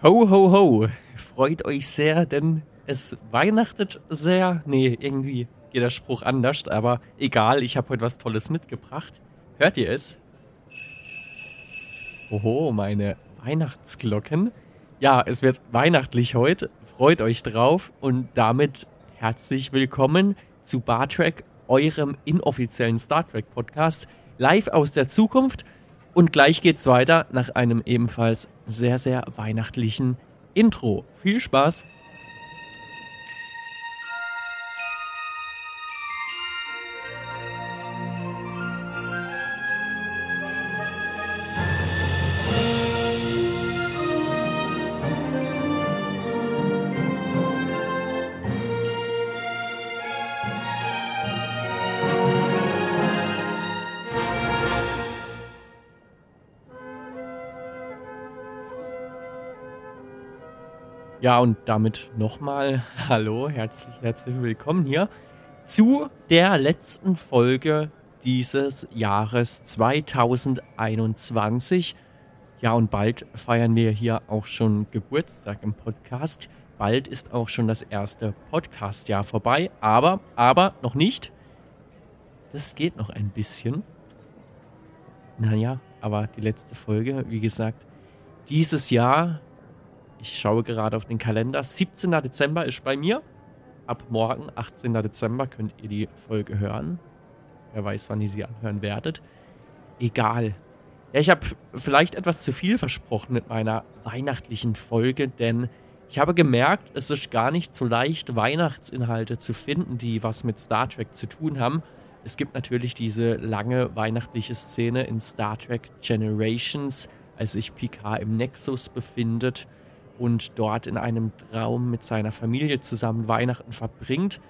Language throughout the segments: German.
Ho, ho, ho. Freut euch sehr, denn es weihnachtet sehr. Nee, irgendwie geht der Spruch anders, aber egal, ich habe heute was Tolles mitgebracht. Hört ihr es? Oho, meine Weihnachtsglocken. Ja, es wird weihnachtlich heute. Freut euch drauf und damit herzlich willkommen zu Bartrack, eurem inoffiziellen Star Trek Podcast, live aus der Zukunft. Und gleich geht's weiter nach einem ebenfalls sehr, sehr weihnachtlichen Intro. Viel Spaß! Ja, und damit nochmal Hallo, herzlich, herzlich willkommen hier zu der letzten Folge dieses Jahres 2021. Ja, und bald feiern wir hier auch schon Geburtstag im Podcast. Bald ist auch schon das erste Podcast-Jahr vorbei, aber, aber noch nicht. Das geht noch ein bisschen. Naja, aber die letzte Folge, wie gesagt, dieses Jahr ich schaue gerade auf den Kalender. 17. Dezember ist bei mir. Ab morgen, 18. Dezember, könnt ihr die Folge hören. Wer weiß, wann ihr sie anhören werdet. Egal. Ja, ich habe vielleicht etwas zu viel versprochen mit meiner weihnachtlichen Folge, denn ich habe gemerkt, es ist gar nicht so leicht, Weihnachtsinhalte zu finden, die was mit Star Trek zu tun haben. Es gibt natürlich diese lange weihnachtliche Szene in Star Trek Generations, als sich Picard im Nexus befindet und dort in einem Traum mit seiner Familie zusammen Weihnachten verbringt.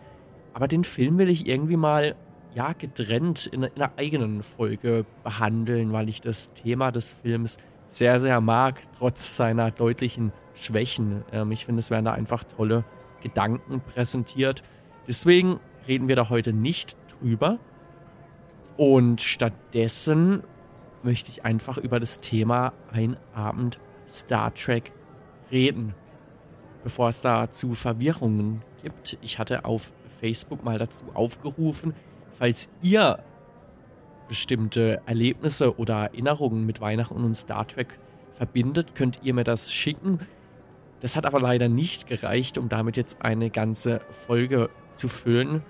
Aber den Film will ich irgendwie mal ja getrennt in, in einer eigenen Folge behandeln, weil ich das Thema des Films sehr, sehr mag, trotz seiner deutlichen Schwächen. Ähm, ich finde, es werden da einfach tolle Gedanken präsentiert. Deswegen reden wir da heute nicht drüber. Und stattdessen möchte ich einfach über das Thema Ein Abend Star Trek reden, bevor es da zu Verwirrungen gibt. Ich hatte auf Facebook mal dazu aufgerufen, falls ihr bestimmte Erlebnisse oder Erinnerungen mit Weihnachten und Star Trek verbindet, könnt ihr mir das schicken. Das hat aber leider nicht gereicht, um damit jetzt eine ganze Folge zu füllen.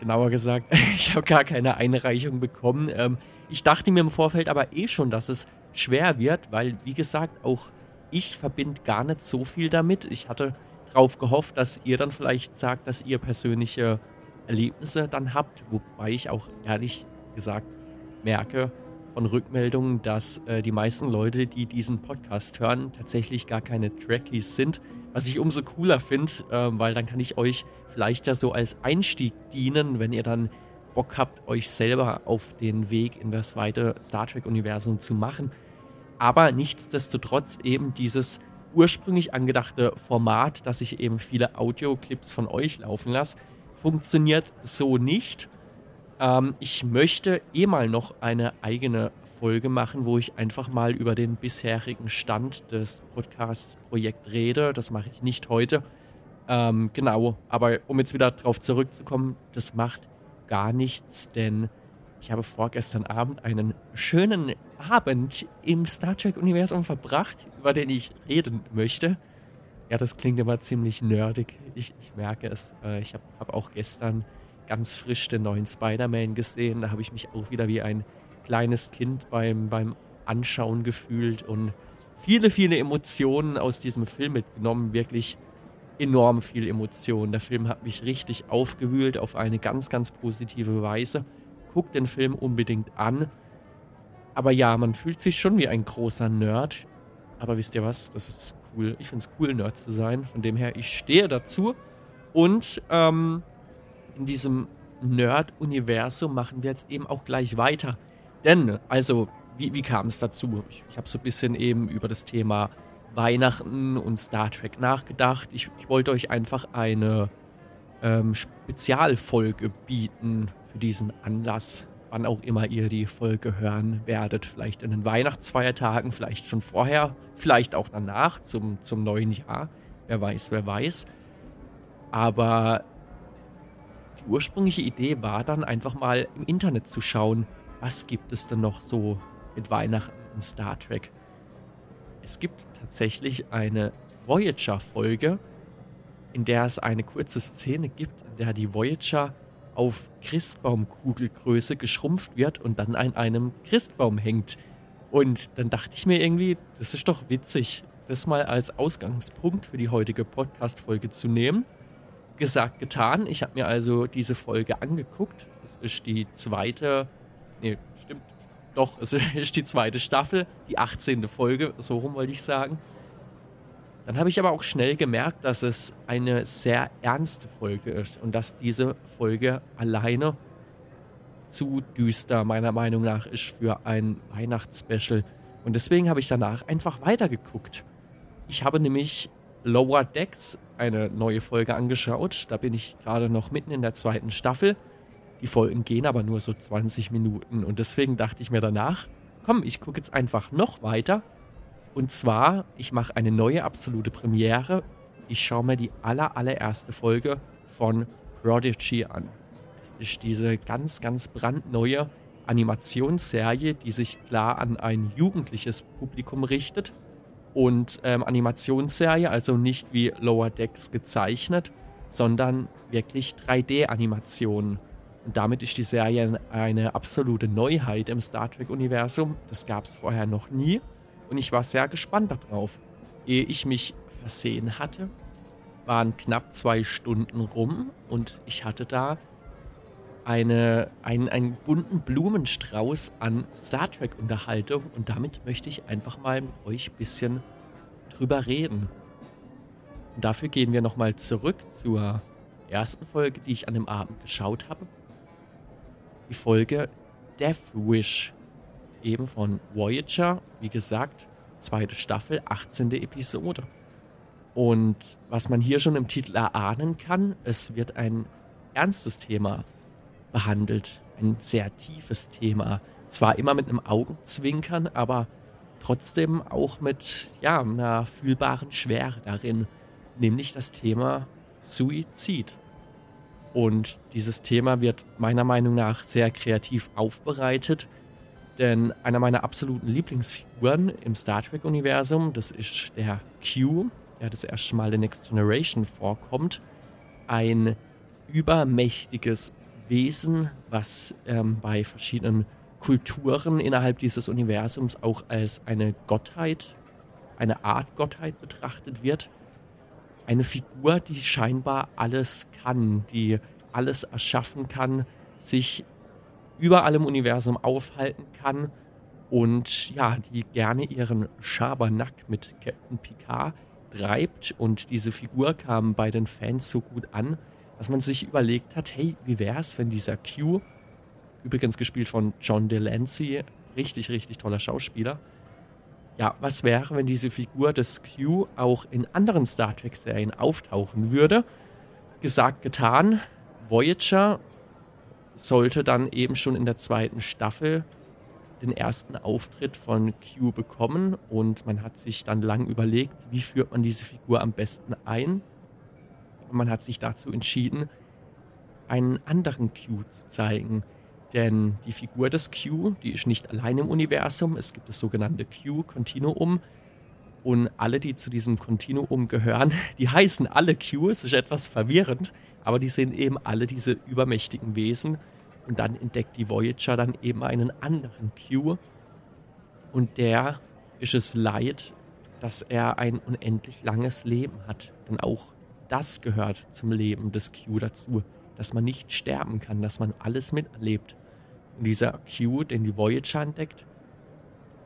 Genauer gesagt, ich habe gar keine Einreichung bekommen. Ähm, ich dachte mir im Vorfeld aber eh schon, dass es schwer wird, weil, wie gesagt, auch ich verbinde gar nicht so viel damit. Ich hatte darauf gehofft, dass ihr dann vielleicht sagt, dass ihr persönliche Erlebnisse dann habt, wobei ich auch ehrlich gesagt merke von Rückmeldungen, dass äh, die meisten Leute, die diesen Podcast hören, tatsächlich gar keine Trekkies sind, was ich umso cooler finde, äh, weil dann kann ich euch vielleicht ja so als Einstieg dienen, wenn ihr dann Bock habt, euch selber auf den Weg in das weite Star Trek-Universum zu machen aber nichtsdestotrotz eben dieses ursprünglich angedachte Format, dass ich eben viele Audioclips von euch laufen lasse, funktioniert so nicht. Ähm, ich möchte eh mal noch eine eigene Folge machen, wo ich einfach mal über den bisherigen Stand des Podcasts-Projekt rede. Das mache ich nicht heute. Ähm, genau, aber um jetzt wieder darauf zurückzukommen, das macht gar nichts, denn ich habe vorgestern Abend einen schönen Abend im Star Trek-Universum verbracht, über den ich reden möchte. Ja, das klingt immer ziemlich nerdig. Ich, ich merke es. Äh, ich habe hab auch gestern ganz frisch den neuen Spider-Man gesehen. Da habe ich mich auch wieder wie ein kleines Kind beim, beim Anschauen gefühlt und viele, viele Emotionen aus diesem Film mitgenommen. Wirklich enorm viel Emotionen. Der Film hat mich richtig aufgewühlt auf eine ganz, ganz positive Weise. Guckt den Film unbedingt an. Aber ja, man fühlt sich schon wie ein großer Nerd. Aber wisst ihr was? Das ist cool. Ich finde es cool, Nerd zu sein. Von dem her, ich stehe dazu. Und ähm, in diesem Nerd-Universum machen wir jetzt eben auch gleich weiter. Denn, also, wie, wie kam es dazu? Ich, ich habe so ein bisschen eben über das Thema Weihnachten und Star Trek nachgedacht. Ich, ich wollte euch einfach eine ähm, Spezialfolge bieten für diesen Anlass wann auch immer ihr die Folge hören werdet. Vielleicht in den Weihnachtsfeiertagen, vielleicht schon vorher, vielleicht auch danach zum, zum neuen Jahr. Wer weiß, wer weiß. Aber die ursprüngliche Idee war dann einfach mal im Internet zu schauen, was gibt es denn noch so mit Weihnachten und Star Trek. Es gibt tatsächlich eine Voyager-Folge, in der es eine kurze Szene gibt, in der die Voyager auf Christbaumkugelgröße geschrumpft wird und dann an einem Christbaum hängt. Und dann dachte ich mir irgendwie, das ist doch witzig, das mal als Ausgangspunkt für die heutige Podcast-Folge zu nehmen. Gesagt, getan. Ich habe mir also diese Folge angeguckt. Das ist die zweite, nee, stimmt, doch, es ist die zweite Staffel, die 18. Folge, so rum wollte ich sagen. Dann habe ich aber auch schnell gemerkt, dass es eine sehr ernste Folge ist und dass diese Folge alleine zu düster meiner Meinung nach ist für ein Weihnachtsspecial. Und deswegen habe ich danach einfach weitergeguckt. Ich habe nämlich Lower Decks, eine neue Folge angeschaut. Da bin ich gerade noch mitten in der zweiten Staffel. Die Folgen gehen aber nur so 20 Minuten. Und deswegen dachte ich mir danach, komm, ich gucke jetzt einfach noch weiter und zwar, ich mache eine neue absolute Premiere. Ich schaue mir die aller, allererste Folge von Prodigy an. Das ist diese ganz, ganz brandneue Animationsserie, die sich klar an ein jugendliches Publikum richtet. Und ähm, Animationsserie, also nicht wie Lower Decks gezeichnet, sondern wirklich 3D-Animationen. Und damit ist die Serie eine absolute Neuheit im Star Trek-Universum. Das gab es vorher noch nie. Und ich war sehr gespannt darauf. Ehe ich mich versehen hatte, waren knapp zwei Stunden rum und ich hatte da eine, einen, einen bunten Blumenstrauß an Star Trek-Unterhaltung und damit möchte ich einfach mal mit euch ein bisschen drüber reden. Und dafür gehen wir nochmal zurück zur ersten Folge, die ich an dem Abend geschaut habe. Die Folge Death Wish eben von Voyager. Wie gesagt, zweite Staffel, 18. Episode. Und was man hier schon im Titel erahnen kann, es wird ein ernstes Thema behandelt, ein sehr tiefes Thema. Zwar immer mit einem Augenzwinkern, aber trotzdem auch mit ja, einer fühlbaren Schwere darin, nämlich das Thema Suizid. Und dieses Thema wird meiner Meinung nach sehr kreativ aufbereitet denn einer meiner absoluten Lieblingsfiguren im Star Trek-Universum, das ist der Q, der das erste Mal in Next Generation vorkommt. Ein übermächtiges Wesen, was ähm, bei verschiedenen Kulturen innerhalb dieses Universums auch als eine Gottheit, eine Art Gottheit betrachtet wird. Eine Figur, die scheinbar alles kann, die alles erschaffen kann, sich überall im Universum aufhalten kann und ja, die gerne ihren Schabernack mit Captain Picard treibt und diese Figur kam bei den Fans so gut an, dass man sich überlegt hat, hey, wie wär's, wenn dieser Q, übrigens gespielt von John Delancey, richtig, richtig toller Schauspieler, ja, was wäre, wenn diese Figur des Q auch in anderen Star Trek-Serien auftauchen würde? Gesagt, getan. Voyager sollte dann eben schon in der zweiten Staffel den ersten Auftritt von Q bekommen und man hat sich dann lang überlegt, wie führt man diese Figur am besten ein. Und man hat sich dazu entschieden, einen anderen Q zu zeigen. Denn die Figur des Q, die ist nicht allein im Universum. Es gibt das sogenannte Q-Kontinuum. Und alle, die zu diesem Kontinuum gehören, die heißen alle Q. Es ist etwas verwirrend, aber die sind eben alle diese übermächtigen Wesen. Und dann entdeckt die Voyager dann eben einen anderen Q. Und der ist es leid, dass er ein unendlich langes Leben hat. Denn auch das gehört zum Leben des Q dazu, dass man nicht sterben kann, dass man alles miterlebt. Und dieser Q, den die Voyager entdeckt,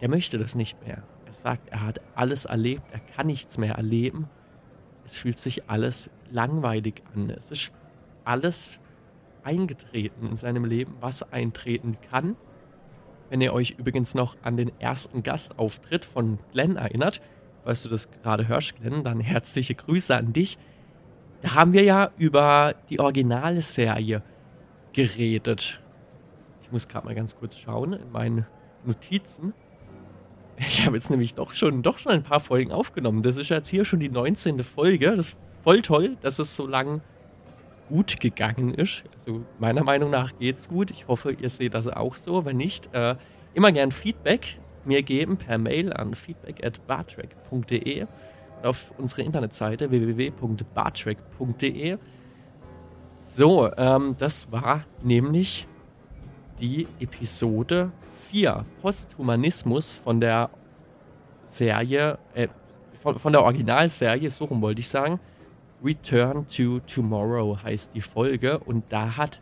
der möchte das nicht mehr. Er sagt, er hat alles erlebt, er kann nichts mehr erleben. Es fühlt sich alles langweilig an. Es ist alles eingetreten in seinem Leben, was eintreten kann. Wenn ihr euch übrigens noch an den ersten Gastauftritt von Glenn erinnert, falls du das gerade hörst, Glenn, dann herzliche Grüße an dich. Da haben wir ja über die originale Serie geredet. Ich muss gerade mal ganz kurz schauen in meinen Notizen. Ich habe jetzt nämlich doch schon, doch schon ein paar Folgen aufgenommen. Das ist jetzt hier schon die 19. Folge. Das ist voll toll, dass es so lang gut gegangen ist. Also meiner Meinung nach geht's gut. Ich hoffe, ihr seht das auch so. Wenn nicht, äh, immer gern Feedback mir geben per Mail an feedback@bartrack.de und auf unsere Internetseite www.bartrack.de. So, ähm, das war nämlich die Episode 4 Posthumanismus von der Serie, äh, von, von der Originalserie, so rum wollte ich sagen. Return to Tomorrow heißt die Folge. Und da hat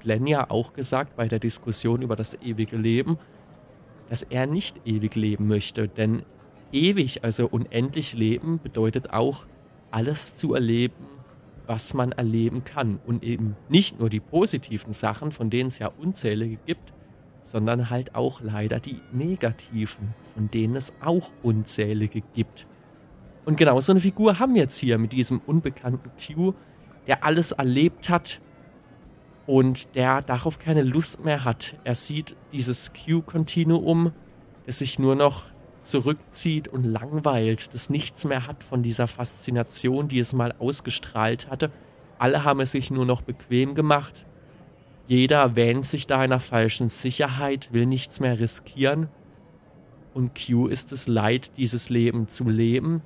Glenn ja auch gesagt bei der Diskussion über das ewige Leben, dass er nicht ewig leben möchte, denn ewig, also unendlich leben, bedeutet auch alles zu erleben, was man erleben kann. Und eben nicht nur die positiven Sachen, von denen es ja unzählige gibt, sondern halt auch leider die negativen, von denen es auch unzählige gibt. Und genau so eine Figur haben wir jetzt hier mit diesem unbekannten Q, der alles erlebt hat und der darauf keine Lust mehr hat. Er sieht dieses Q-Kontinuum, das sich nur noch zurückzieht und langweilt, das nichts mehr hat von dieser Faszination, die es mal ausgestrahlt hatte. Alle haben es sich nur noch bequem gemacht. Jeder wähnt sich da einer falschen Sicherheit, will nichts mehr riskieren. Und Q ist es leid, dieses Leben zu leben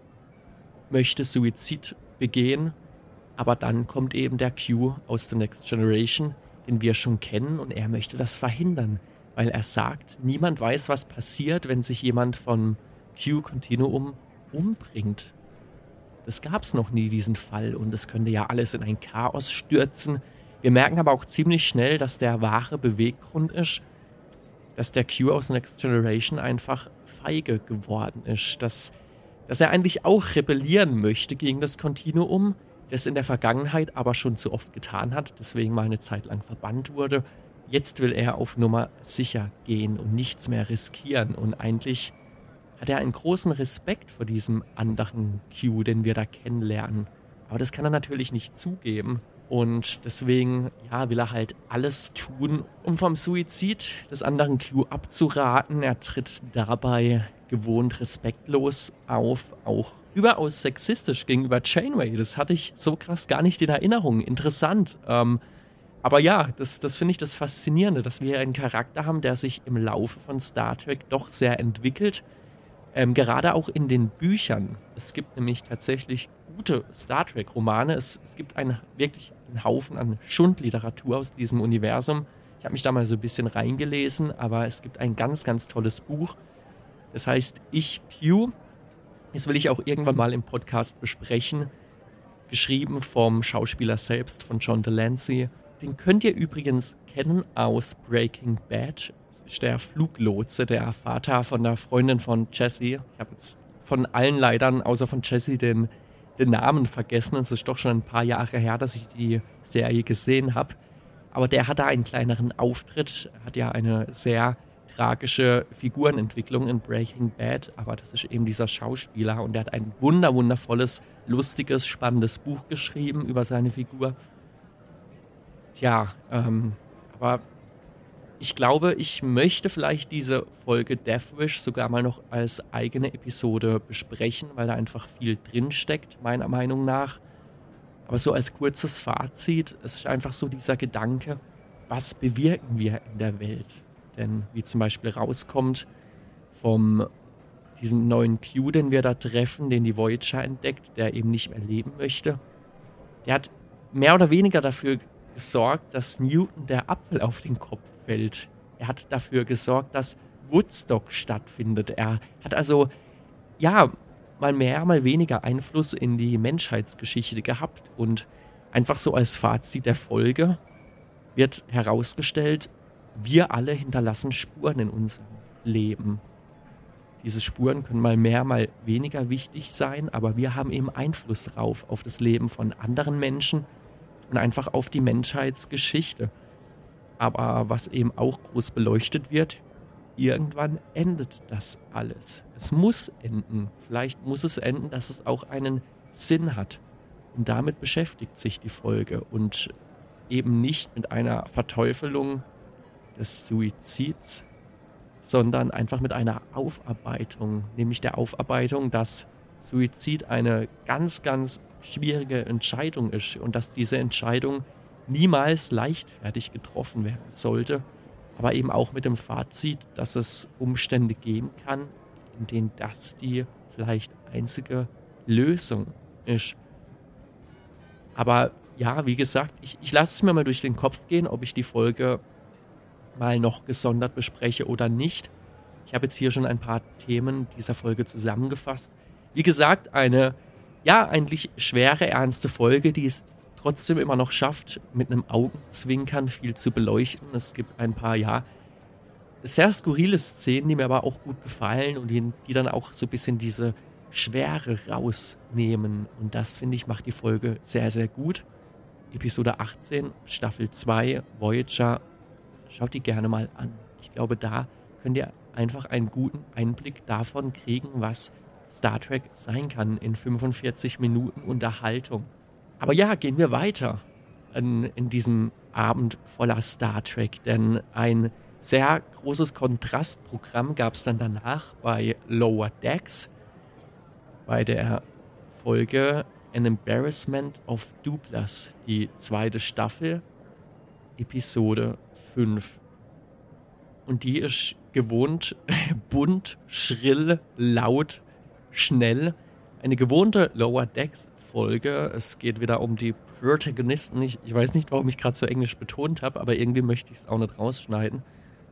möchte Suizid begehen, aber dann kommt eben der Q aus The Next Generation, den wir schon kennen, und er möchte das verhindern, weil er sagt, niemand weiß, was passiert, wenn sich jemand vom Q-Kontinuum umbringt. Das gab es noch nie, diesen Fall, und es könnte ja alles in ein Chaos stürzen. Wir merken aber auch ziemlich schnell, dass der wahre Beweggrund ist, dass der Q aus Next Generation einfach feige geworden ist, dass dass er eigentlich auch rebellieren möchte gegen das Kontinuum, das in der Vergangenheit aber schon zu oft getan hat, deswegen mal eine Zeit lang verbannt wurde. Jetzt will er auf Nummer sicher gehen und nichts mehr riskieren und eigentlich hat er einen großen Respekt vor diesem anderen Q, den wir da kennenlernen. Aber das kann er natürlich nicht zugeben. Und deswegen, ja, will er halt alles tun, um vom Suizid des anderen Q abzuraten. Er tritt dabei gewohnt respektlos auf, auch überaus sexistisch gegenüber Chainway. Das hatte ich so krass gar nicht in Erinnerung. Interessant. Ähm, aber ja, das, das finde ich das Faszinierende, dass wir einen Charakter haben, der sich im Laufe von Star Trek doch sehr entwickelt. Ähm, gerade auch in den Büchern. Es gibt nämlich tatsächlich gute Star Trek-Romane. Es, es gibt einen, wirklich einen Haufen an Schundliteratur aus diesem Universum. Ich habe mich da mal so ein bisschen reingelesen, aber es gibt ein ganz, ganz tolles Buch, das heißt, ich Q, das will ich auch irgendwann mal im Podcast besprechen, geschrieben vom Schauspieler selbst, von John Delancey. Den könnt ihr übrigens kennen aus Breaking Bad. Das ist der Fluglotse, der Vater von der Freundin von Jesse. Ich habe jetzt von allen Leitern, außer von Jesse, den, den Namen vergessen. Es ist doch schon ein paar Jahre her, dass ich die Serie gesehen habe. Aber der hat da einen kleineren Auftritt, hat ja eine sehr tragische Figurenentwicklung in Breaking Bad, aber das ist eben dieser Schauspieler und der hat ein wunder wundervolles, lustiges, spannendes Buch geschrieben über seine Figur. Tja, ähm, aber ich glaube, ich möchte vielleicht diese Folge Deathwish sogar mal noch als eigene Episode besprechen, weil da einfach viel drinsteckt, meiner Meinung nach. Aber so als kurzes Fazit, es ist einfach so dieser Gedanke, was bewirken wir in der Welt? Denn wie zum Beispiel rauskommt vom diesen neuen Q, den wir da treffen, den die Voyager entdeckt, der eben nicht mehr leben möchte, der hat mehr oder weniger dafür gesorgt, dass Newton der Apfel auf den Kopf fällt. Er hat dafür gesorgt, dass Woodstock stattfindet. Er hat also, ja, mal mehr, mal weniger Einfluss in die Menschheitsgeschichte gehabt. Und einfach so als Fazit der Folge wird herausgestellt, wir alle hinterlassen Spuren in unserem Leben. Diese Spuren können mal mehr, mal weniger wichtig sein, aber wir haben eben Einfluss drauf, auf das Leben von anderen Menschen und einfach auf die Menschheitsgeschichte. Aber was eben auch groß beleuchtet wird, irgendwann endet das alles. Es muss enden. Vielleicht muss es enden, dass es auch einen Sinn hat. Und damit beschäftigt sich die Folge und eben nicht mit einer Verteufelung des Suizids, sondern einfach mit einer Aufarbeitung, nämlich der Aufarbeitung, dass Suizid eine ganz, ganz schwierige Entscheidung ist und dass diese Entscheidung niemals leichtfertig getroffen werden sollte, aber eben auch mit dem Fazit, dass es Umstände geben kann, in denen das die vielleicht einzige Lösung ist. Aber ja, wie gesagt, ich, ich lasse es mir mal durch den Kopf gehen, ob ich die Folge mal noch gesondert bespreche oder nicht. Ich habe jetzt hier schon ein paar Themen dieser Folge zusammengefasst. Wie gesagt, eine ja eigentlich schwere, ernste Folge, die es trotzdem immer noch schafft, mit einem Augenzwinkern viel zu beleuchten. Es gibt ein paar, ja, sehr skurrile Szenen, die mir aber auch gut gefallen und die, die dann auch so ein bisschen diese Schwere rausnehmen. Und das, finde ich, macht die Folge sehr, sehr gut. Episode 18, Staffel 2, Voyager. Schaut die gerne mal an. Ich glaube, da könnt ihr einfach einen guten Einblick davon kriegen, was Star Trek sein kann in 45 Minuten Unterhaltung. Aber ja, gehen wir weiter in, in diesem Abend voller Star Trek, denn ein sehr großes Kontrastprogramm gab es dann danach bei Lower Decks, bei der Folge An Embarrassment of Duplas, die zweite Staffel, Episode 5. Und die ist gewohnt bunt, schrill, laut, schnell. Eine gewohnte Lower Decks Folge. Es geht wieder um die Protagonisten. Ich, ich weiß nicht, warum ich gerade so englisch betont habe, aber irgendwie möchte ich es auch nicht rausschneiden.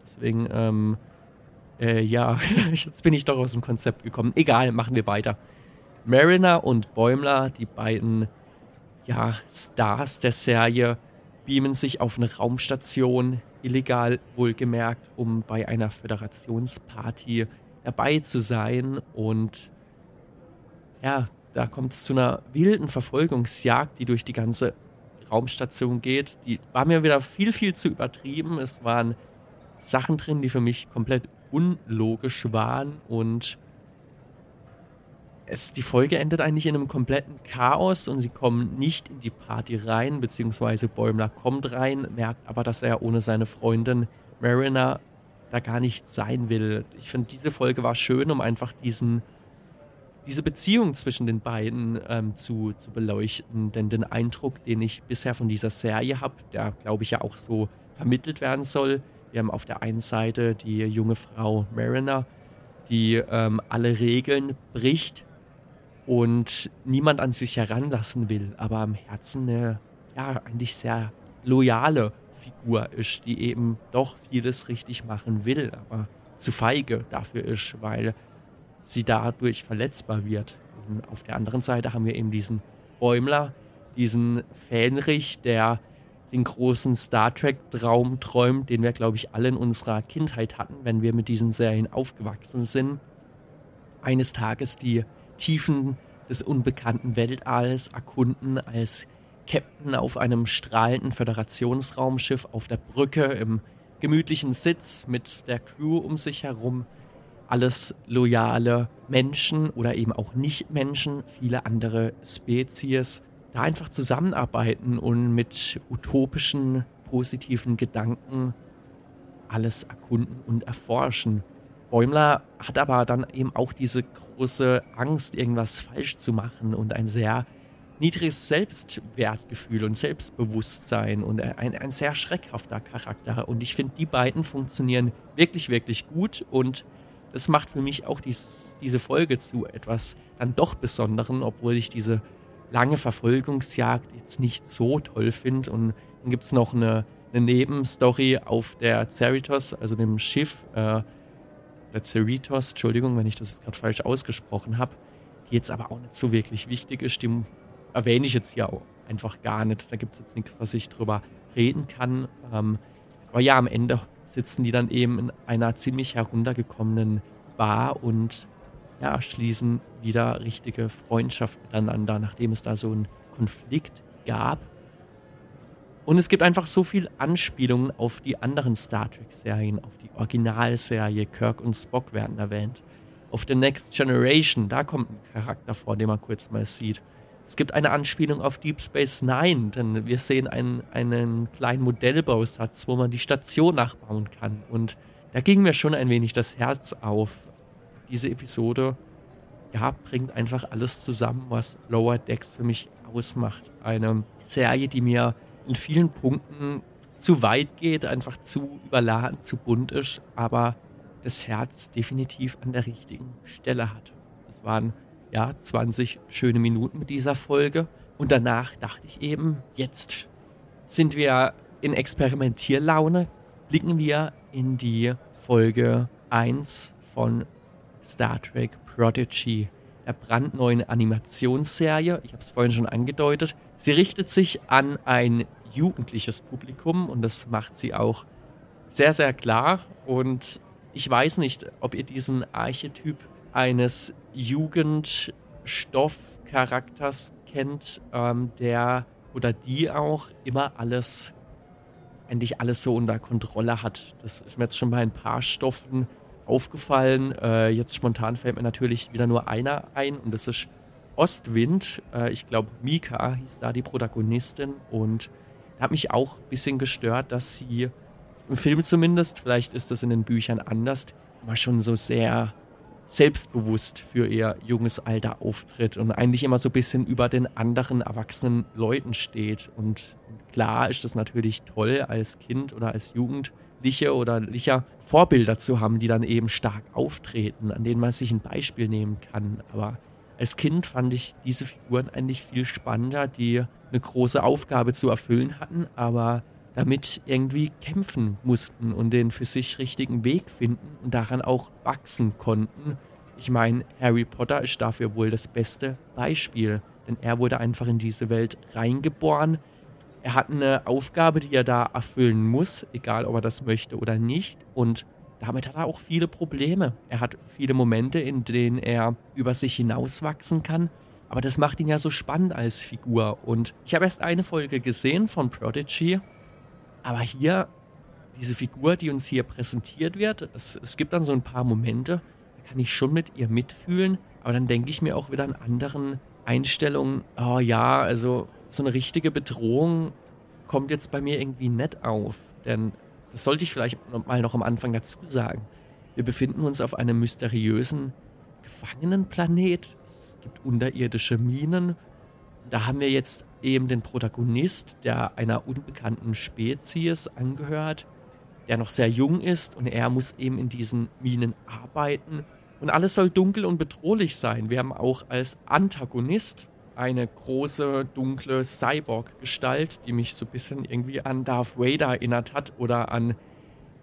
Deswegen, ähm, äh, ja, jetzt bin ich doch aus dem Konzept gekommen. Egal, machen wir weiter. Mariner und Bäumler, die beiden, ja, Stars der Serie, beamen sich auf eine Raumstation, illegal wohlgemerkt, um bei einer Föderationsparty dabei zu sein und ja, da kommt es zu einer wilden Verfolgungsjagd, die durch die ganze Raumstation geht. Die war mir wieder viel, viel zu übertrieben. Es waren Sachen drin, die für mich komplett unlogisch waren und es, die Folge endet eigentlich in einem kompletten Chaos und sie kommen nicht in die Party rein, beziehungsweise Bäumler kommt rein, merkt aber, dass er ohne seine Freundin Mariner da gar nicht sein will. Ich finde, diese Folge war schön, um einfach diesen diese Beziehung zwischen den beiden ähm, zu, zu beleuchten. Denn den Eindruck, den ich bisher von dieser Serie habe, der glaube ich ja auch so vermittelt werden soll. Wir haben auf der einen Seite die junge Frau Mariner, die ähm, alle Regeln bricht und niemand an sich heranlassen will, aber am Herzen eine ja eigentlich sehr loyale Figur ist, die eben doch vieles richtig machen will, aber zu feige dafür ist, weil sie dadurch verletzbar wird. Und auf der anderen Seite haben wir eben diesen Bäumler, diesen Fähnrich, der den großen Star Trek-Traum träumt, den wir, glaube ich, alle in unserer Kindheit hatten, wenn wir mit diesen Serien aufgewachsen sind. Eines Tages die Tiefen des unbekannten Weltalls erkunden als Captain auf einem strahlenden Föderationsraumschiff auf der Brücke im gemütlichen Sitz mit der Crew um sich herum alles loyale Menschen oder eben auch Nicht-Menschen, viele andere Spezies, da einfach zusammenarbeiten und mit utopischen, positiven Gedanken alles erkunden und erforschen. Bäumler hat aber dann eben auch diese große Angst, irgendwas falsch zu machen und ein sehr niedriges Selbstwertgefühl und Selbstbewusstsein und ein, ein sehr schreckhafter Charakter. Und ich finde, die beiden funktionieren wirklich, wirklich gut und das macht für mich auch dies, diese Folge zu etwas dann doch Besonderen, obwohl ich diese lange Verfolgungsjagd jetzt nicht so toll finde. Und dann gibt es noch eine, eine, Nebenstory auf der Cerritos, also dem Schiff, äh, der Cerritos, Entschuldigung, wenn ich das gerade falsch ausgesprochen habe, die jetzt aber auch nicht so wirklich wichtig ist. Die erwähne ich jetzt hier auch einfach gar nicht. Da gibt es jetzt nichts, was ich drüber reden kann. Ähm, aber ja, am Ende sitzen die dann eben in einer ziemlich heruntergekommenen Bar und ja, schließen wieder richtige Freundschaft miteinander, nachdem es da so einen Konflikt gab. Und es gibt einfach so viel Anspielungen auf die anderen Star Trek-Serien, auf die Originalserie. Kirk und Spock werden erwähnt. Auf The Next Generation, da kommt ein Charakter vor, den man kurz mal sieht. Es gibt eine Anspielung auf Deep Space Nine, denn wir sehen einen, einen kleinen Modellbausatz, wo man die Station nachbauen kann. Und da ging mir schon ein wenig das Herz auf. Diese Episode, ja, bringt einfach alles zusammen, was Lower Decks für mich ausmacht. Eine Serie, die mir in vielen Punkten zu weit geht, einfach zu überladen, zu bunt ist, aber das Herz definitiv an der richtigen Stelle hat. Es waren ja 20 schöne Minuten mit dieser Folge und danach dachte ich eben, jetzt sind wir in Experimentierlaune, blicken wir in die Folge 1 von Star Trek Prodigy, der brandneuen Animationsserie. Ich habe es vorhin schon angedeutet. Sie richtet sich an ein jugendliches Publikum und das macht sie auch sehr, sehr klar. Und ich weiß nicht, ob ihr diesen Archetyp eines Jugendstoffcharakters kennt, ähm, der oder die auch immer alles, eigentlich alles so unter Kontrolle hat. Das ist mir jetzt schon bei ein paar Stoffen aufgefallen. Äh, jetzt spontan fällt mir natürlich wieder nur einer ein und das ist Ostwind. Äh, ich glaube, Mika hieß da die Protagonistin und hat mich auch ein bisschen gestört, dass sie im Film zumindest, vielleicht ist das in den Büchern anders, immer schon so sehr selbstbewusst für ihr junges Alter auftritt und eigentlich immer so ein bisschen über den anderen erwachsenen Leuten steht. Und klar ist das natürlich toll als Kind oder als Jugendliche oder Licher Vorbilder zu haben, die dann eben stark auftreten, an denen man sich ein Beispiel nehmen kann. Aber als Kind fand ich diese Figuren eigentlich viel spannender, die eine große Aufgabe zu erfüllen hatten, aber damit irgendwie kämpfen mussten und den für sich richtigen Weg finden und daran auch wachsen konnten. Ich meine, Harry Potter ist dafür wohl das beste Beispiel, denn er wurde einfach in diese Welt reingeboren. Er hat eine Aufgabe, die er da erfüllen muss, egal ob er das möchte oder nicht. Und damit hat er auch viele Probleme. Er hat viele Momente, in denen er über sich hinauswachsen kann. Aber das macht ihn ja so spannend als Figur. Und ich habe erst eine Folge gesehen von Prodigy. Aber hier, diese Figur, die uns hier präsentiert wird, es, es gibt dann so ein paar Momente, da kann ich schon mit ihr mitfühlen. Aber dann denke ich mir auch wieder an anderen Einstellungen, oh ja, also so eine richtige Bedrohung kommt jetzt bei mir irgendwie nett auf. Denn das sollte ich vielleicht mal noch am Anfang dazu sagen. Wir befinden uns auf einem mysteriösen Gefangenenplanet. Es gibt unterirdische Minen. Da haben wir jetzt eben den Protagonist, der einer unbekannten Spezies angehört, der noch sehr jung ist und er muss eben in diesen Minen arbeiten. Und alles soll dunkel und bedrohlich sein. Wir haben auch als Antagonist eine große, dunkle Cyborg-Gestalt, die mich so ein bisschen irgendwie an Darth Vader erinnert hat oder an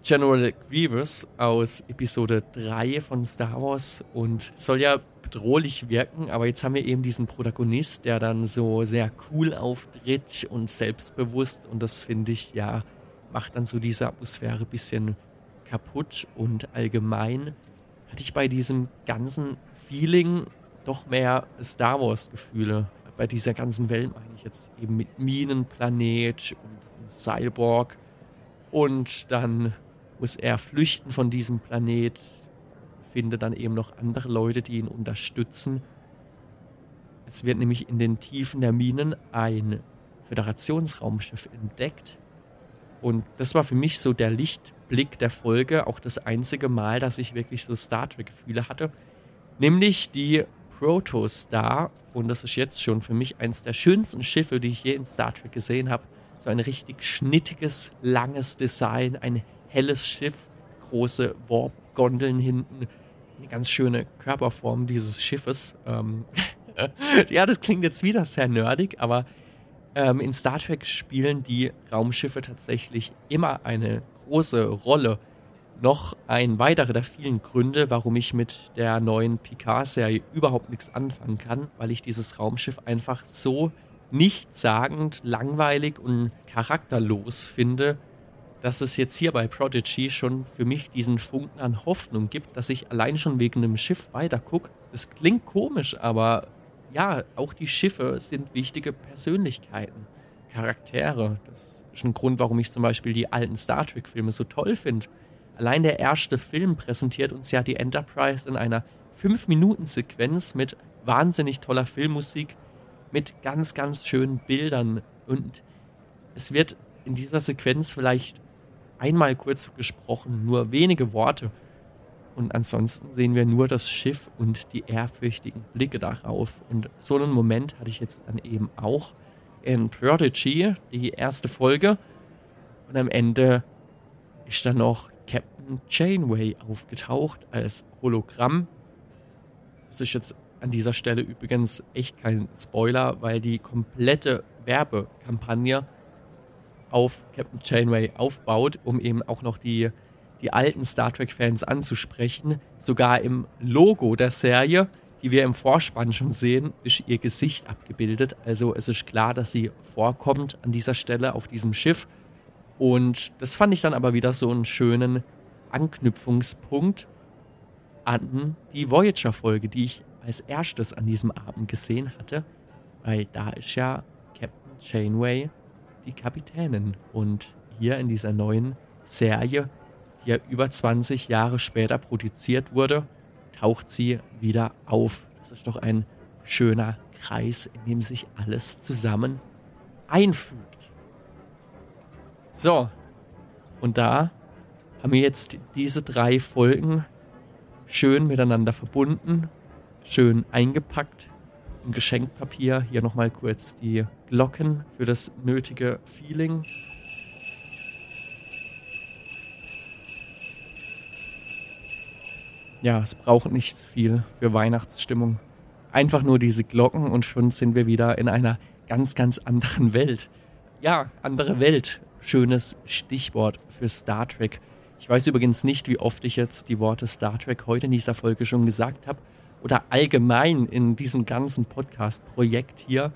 General Grievous aus Episode 3 von Star Wars und soll ja bedrohlich wirken, aber jetzt haben wir eben diesen Protagonist, der dann so sehr cool auftritt und selbstbewusst und das finde ich ja macht dann so diese Atmosphäre ein bisschen kaputt und allgemein hatte ich bei diesem ganzen Feeling doch mehr Star Wars-Gefühle. Bei dieser ganzen Welt meine ich jetzt eben mit Minenplanet und Cyborg. Und dann muss er flüchten von diesem Planet, findet dann eben noch andere Leute, die ihn unterstützen. Es wird nämlich in den Tiefen der Minen ein Föderationsraumschiff entdeckt. Und das war für mich so der Lichtblick der Folge, auch das einzige Mal, dass ich wirklich so Star Trek-Gefühle hatte. Nämlich die Protostar. Und das ist jetzt schon für mich eines der schönsten Schiffe, die ich je in Star Trek gesehen habe. So ein richtig schnittiges, langes Design, ein helles Schiff, große Warp-Gondeln hinten, eine ganz schöne Körperform dieses Schiffes. Ähm ja, das klingt jetzt wieder sehr nerdig, aber ähm, in Star Trek spielen die Raumschiffe tatsächlich immer eine große Rolle noch ein weiterer der vielen Gründe, warum ich mit der neuen Picard-Serie überhaupt nichts anfangen kann, weil ich dieses Raumschiff einfach so nichtssagend, langweilig und charakterlos finde, dass es jetzt hier bei Prodigy schon für mich diesen Funken an Hoffnung gibt, dass ich allein schon wegen einem Schiff weitergucke. Das klingt komisch, aber ja, auch die Schiffe sind wichtige Persönlichkeiten, Charaktere. Das ist ein Grund, warum ich zum Beispiel die alten Star Trek-Filme so toll finde Allein der erste Film präsentiert uns ja die Enterprise in einer 5-Minuten-Sequenz mit wahnsinnig toller Filmmusik, mit ganz, ganz schönen Bildern. Und es wird in dieser Sequenz vielleicht einmal kurz gesprochen, nur wenige Worte. Und ansonsten sehen wir nur das Schiff und die ehrfürchtigen Blicke darauf. Und so einen Moment hatte ich jetzt dann eben auch in Prodigy, die erste Folge. Und am Ende ist dann noch Captain Janeway aufgetaucht als Hologramm. Das ist jetzt an dieser Stelle übrigens echt kein Spoiler, weil die komplette Werbekampagne auf Captain Janeway aufbaut, um eben auch noch die die alten Star Trek-Fans anzusprechen. Sogar im Logo der Serie, die wir im Vorspann schon sehen, ist ihr Gesicht abgebildet. Also es ist klar, dass sie vorkommt an dieser Stelle auf diesem Schiff. Und das fand ich dann aber wieder so einen schönen Anknüpfungspunkt an die Voyager-Folge, die ich als erstes an diesem Abend gesehen hatte. Weil da ist ja Captain Janeway die Kapitänin. Und hier in dieser neuen Serie die ja über 20 Jahre später produziert wurde, taucht sie wieder auf. Das ist doch ein schöner Kreis, in dem sich alles zusammen einfügt. So, und da haben wir jetzt diese drei Folgen schön miteinander verbunden, schön eingepackt im Geschenkpapier. Hier nochmal kurz die Glocken für das nötige Feeling. ja, es braucht nicht viel für Weihnachtsstimmung. Einfach nur diese Glocken und schon sind wir wieder in einer ganz, ganz anderen Welt. Ja, andere Welt. Schönes Stichwort für Star Trek. Ich weiß übrigens nicht, wie oft ich jetzt die Worte Star Trek heute in dieser Folge schon gesagt habe oder allgemein in diesem ganzen Podcast-Projekt hier.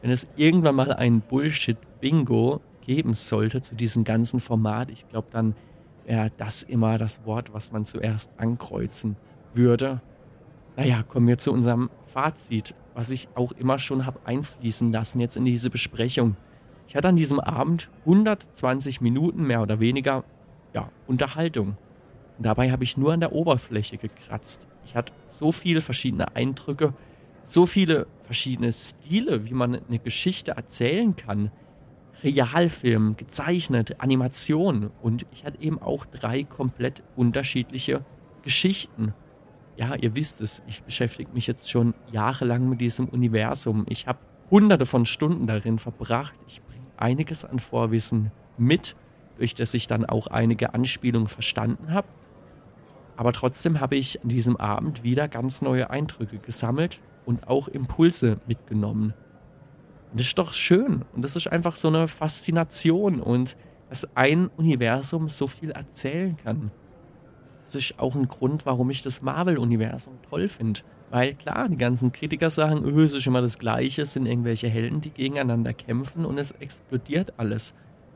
Wenn es irgendwann mal ein Bullshit-Bingo geben sollte zu diesem ganzen Format, ich glaube, dann wäre das immer das Wort, was man zuerst ankreuzen würde. Naja, kommen wir zu unserem Fazit, was ich auch immer schon habe einfließen lassen jetzt in diese Besprechung. Ich hatte an diesem Abend 120 Minuten mehr oder weniger ja, Unterhaltung. Dabei habe ich nur an der Oberfläche gekratzt. Ich hatte so viele verschiedene Eindrücke, so viele verschiedene Stile, wie man eine Geschichte erzählen kann. Realfilm, gezeichnet, Animation und ich hatte eben auch drei komplett unterschiedliche Geschichten. Ja, ihr wisst es, ich beschäftige mich jetzt schon jahrelang mit diesem Universum. Ich habe hunderte von Stunden darin verbracht. Ich bringe einiges an Vorwissen mit, durch das ich dann auch einige Anspielungen verstanden habe. Aber trotzdem habe ich an diesem Abend wieder ganz neue Eindrücke gesammelt und auch Impulse mitgenommen. Und das ist doch schön. Und das ist einfach so eine Faszination und dass ein Universum so viel erzählen kann. Das ist auch ein Grund, warum ich das Marvel-Universum toll finde. Weil klar, die ganzen Kritiker sagen, öh, es ist immer das Gleiche, es sind irgendwelche Helden, die gegeneinander kämpfen und es explodiert alles.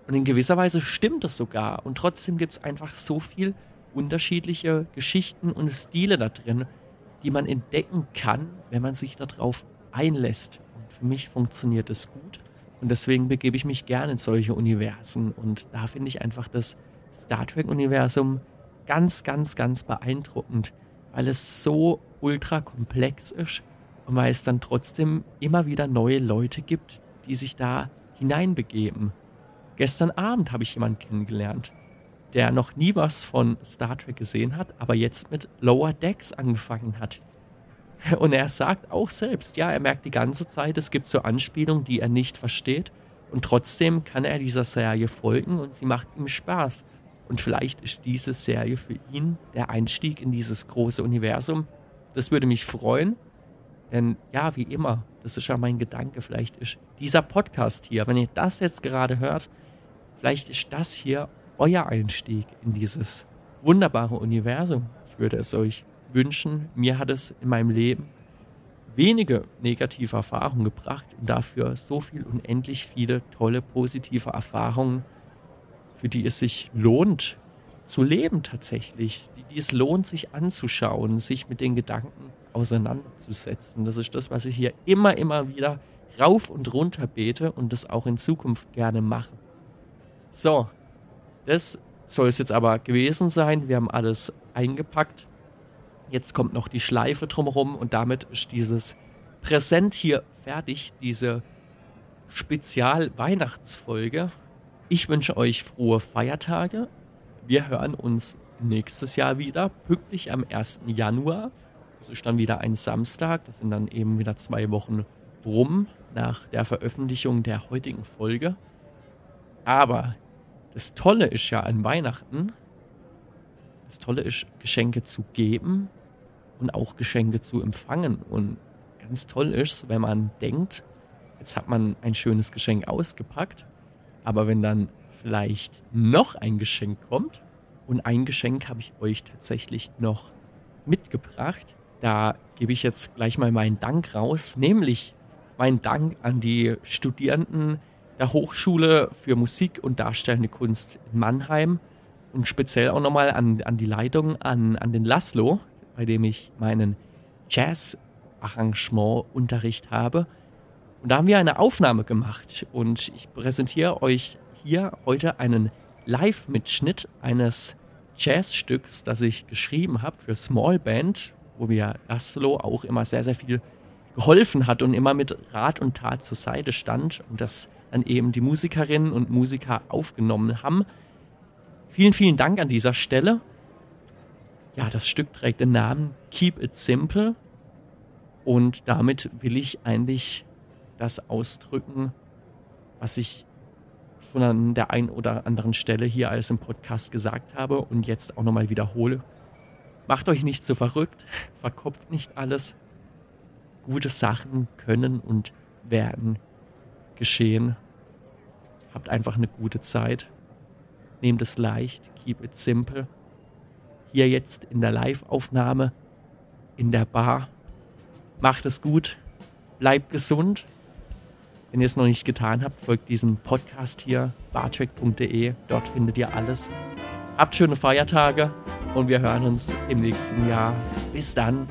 Und in gewisser Weise stimmt es sogar. Und trotzdem gibt es einfach so viel unterschiedliche Geschichten und Stile da drin, die man entdecken kann, wenn man sich darauf einlässt. Für mich funktioniert es gut und deswegen begebe ich mich gerne in solche Universen. Und da finde ich einfach das Star Trek-Universum ganz, ganz, ganz beeindruckend, weil es so ultra komplex ist und weil es dann trotzdem immer wieder neue Leute gibt, die sich da hineinbegeben. Gestern Abend habe ich jemanden kennengelernt, der noch nie was von Star Trek gesehen hat, aber jetzt mit Lower Decks angefangen hat. Und er sagt auch selbst, ja, er merkt die ganze Zeit, es gibt so Anspielungen, die er nicht versteht. Und trotzdem kann er dieser Serie folgen und sie macht ihm Spaß. Und vielleicht ist diese Serie für ihn der Einstieg in dieses große Universum. Das würde mich freuen. Denn ja, wie immer, das ist ja mein Gedanke, vielleicht ist dieser Podcast hier, wenn ihr das jetzt gerade hört, vielleicht ist das hier euer Einstieg in dieses wunderbare Universum. Ich würde es euch wünschen. Mir hat es in meinem Leben wenige negative Erfahrungen gebracht und dafür so viel unendlich viele tolle positive Erfahrungen, für die es sich lohnt zu leben tatsächlich, die, die es lohnt sich anzuschauen, sich mit den Gedanken auseinanderzusetzen. Das ist das, was ich hier immer, immer wieder rauf und runter bete und das auch in Zukunft gerne mache. So, das soll es jetzt aber gewesen sein. Wir haben alles eingepackt. Jetzt kommt noch die Schleife drumherum und damit ist dieses präsent hier fertig, diese Spezial-Weihnachtsfolge. Ich wünsche euch frohe Feiertage. Wir hören uns nächstes Jahr wieder, pünktlich am 1. Januar. Das ist dann wieder ein Samstag. Das sind dann eben wieder zwei Wochen rum nach der Veröffentlichung der heutigen Folge. Aber das Tolle ist ja an Weihnachten, das Tolle ist, Geschenke zu geben und auch Geschenke zu empfangen. Und ganz toll ist, wenn man denkt, jetzt hat man ein schönes Geschenk ausgepackt, aber wenn dann vielleicht noch ein Geschenk kommt, und ein Geschenk habe ich euch tatsächlich noch mitgebracht, da gebe ich jetzt gleich mal meinen Dank raus, nämlich meinen Dank an die Studierenden der Hochschule für Musik und Darstellende Kunst in Mannheim und speziell auch nochmal an, an die Leitung, an, an den Laszlo, bei dem ich meinen Jazz-Arrangement-Unterricht habe. Und da haben wir eine Aufnahme gemacht und ich präsentiere euch hier heute einen Live-Mitschnitt eines Jazzstücks, das ich geschrieben habe für Small Band, wo mir Laszlo auch immer sehr, sehr viel geholfen hat und immer mit Rat und Tat zur Seite stand und das dann eben die Musikerinnen und Musiker aufgenommen haben. Vielen, vielen Dank an dieser Stelle. Ja, das Stück trägt den Namen Keep It Simple und damit will ich eigentlich das ausdrücken, was ich schon an der einen oder anderen Stelle hier als im Podcast gesagt habe und jetzt auch nochmal wiederhole. Macht euch nicht so verrückt, verkopft nicht alles. Gute Sachen können und werden geschehen. Habt einfach eine gute Zeit. Nehmt es leicht, keep it simple. Hier jetzt in der Live-Aufnahme in der Bar. Macht es gut, bleibt gesund. Wenn ihr es noch nicht getan habt, folgt diesem Podcast hier, bartrack.de. Dort findet ihr alles. Habt schöne Feiertage und wir hören uns im nächsten Jahr. Bis dann.